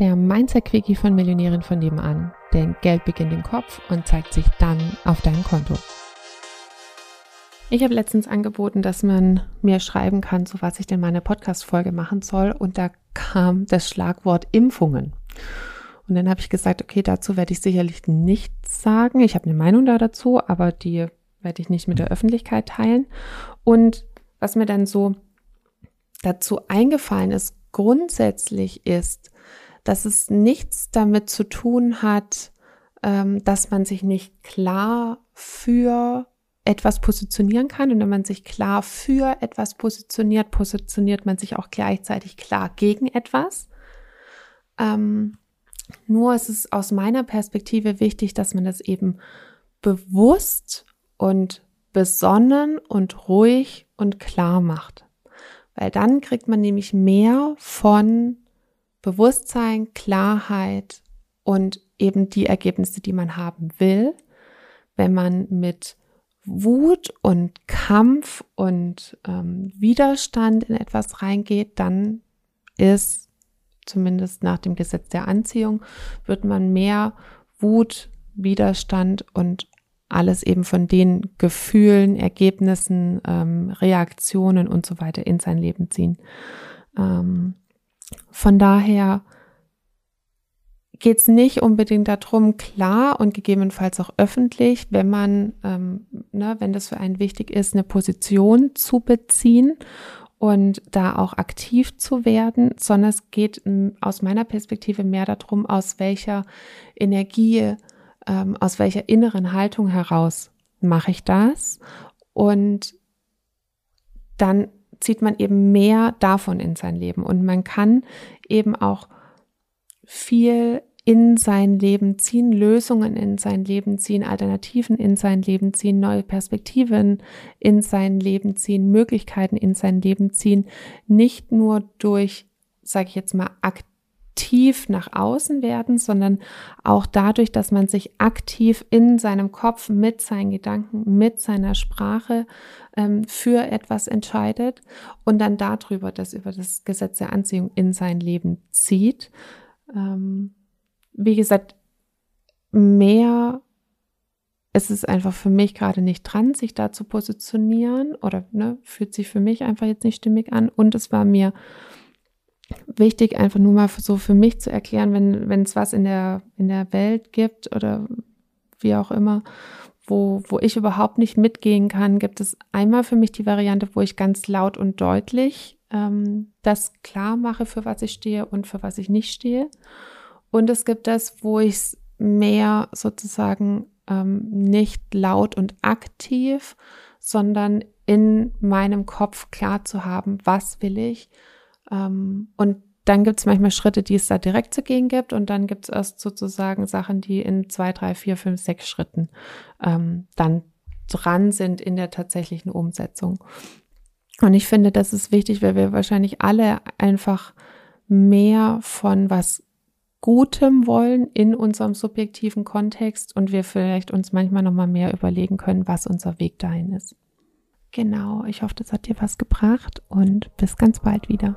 der Mindset-Quickie von Millionären von nebenan. Denn Geld beginnt im Kopf und zeigt sich dann auf deinem Konto. Ich habe letztens angeboten, dass man mir schreiben kann, so was ich denn meine Podcast-Folge machen soll. Und da kam das Schlagwort Impfungen. Und dann habe ich gesagt, okay, dazu werde ich sicherlich nichts sagen. Ich habe eine Meinung da dazu, aber die werde ich nicht mit der Öffentlichkeit teilen. Und was mir dann so dazu eingefallen ist, grundsätzlich ist, dass es nichts damit zu tun hat, ähm, dass man sich nicht klar für etwas positionieren kann. Und wenn man sich klar für etwas positioniert, positioniert man sich auch gleichzeitig klar gegen etwas. Ähm, nur ist es aus meiner Perspektive wichtig, dass man das eben bewusst und besonnen und ruhig und klar macht. Weil dann kriegt man nämlich mehr von Bewusstsein, Klarheit und eben die Ergebnisse, die man haben will, wenn man mit Wut und Kampf und ähm, Widerstand in etwas reingeht, dann ist zumindest nach dem Gesetz der Anziehung, wird man mehr Wut, Widerstand und alles eben von den Gefühlen, Ergebnissen, ähm, Reaktionen und so weiter in sein Leben ziehen. Ähm, von daher geht es nicht unbedingt darum, klar und gegebenenfalls auch öffentlich, wenn man, ähm, ne, wenn das für einen wichtig ist, eine Position zu beziehen und da auch aktiv zu werden, sondern es geht aus meiner Perspektive mehr darum, aus welcher Energie, ähm, aus welcher inneren Haltung heraus mache ich das und dann zieht man eben mehr davon in sein Leben. Und man kann eben auch viel in sein Leben ziehen, Lösungen in sein Leben ziehen, Alternativen in sein Leben ziehen, neue Perspektiven in sein Leben ziehen, Möglichkeiten in sein Leben ziehen, nicht nur durch, sage ich jetzt mal, aktiv aktiv nach außen werden, sondern auch dadurch, dass man sich aktiv in seinem Kopf mit seinen Gedanken, mit seiner Sprache ähm, für etwas entscheidet und dann darüber, das über das Gesetz der Anziehung in sein Leben zieht. Ähm, wie gesagt, mehr ist es einfach für mich gerade nicht dran, sich da zu positionieren oder ne, fühlt sich für mich einfach jetzt nicht stimmig an. Und es war mir wichtig, einfach nur mal so für mich zu erklären, wenn wenn es was in der in der Welt gibt oder wie auch immer, wo wo ich überhaupt nicht mitgehen kann, gibt es einmal für mich die Variante, wo ich ganz laut und deutlich ähm, das klar mache, für was ich stehe und für was ich nicht stehe. Und es gibt das, wo ich es mehr sozusagen ähm, nicht laut und aktiv, sondern in meinem Kopf klar zu haben, was will ich und dann gibt es manchmal Schritte, die es da direkt zu gehen gibt und dann gibt es erst sozusagen Sachen, die in zwei, drei, vier, fünf, sechs Schritten ähm, dann dran sind in der tatsächlichen Umsetzung. Und ich finde, das ist wichtig, weil wir wahrscheinlich alle einfach mehr von was Gutem wollen in unserem subjektiven Kontext und wir vielleicht uns manchmal noch mal mehr überlegen können, was unser Weg dahin ist. Genau, ich hoffe, das hat dir was gebracht und bis ganz bald wieder.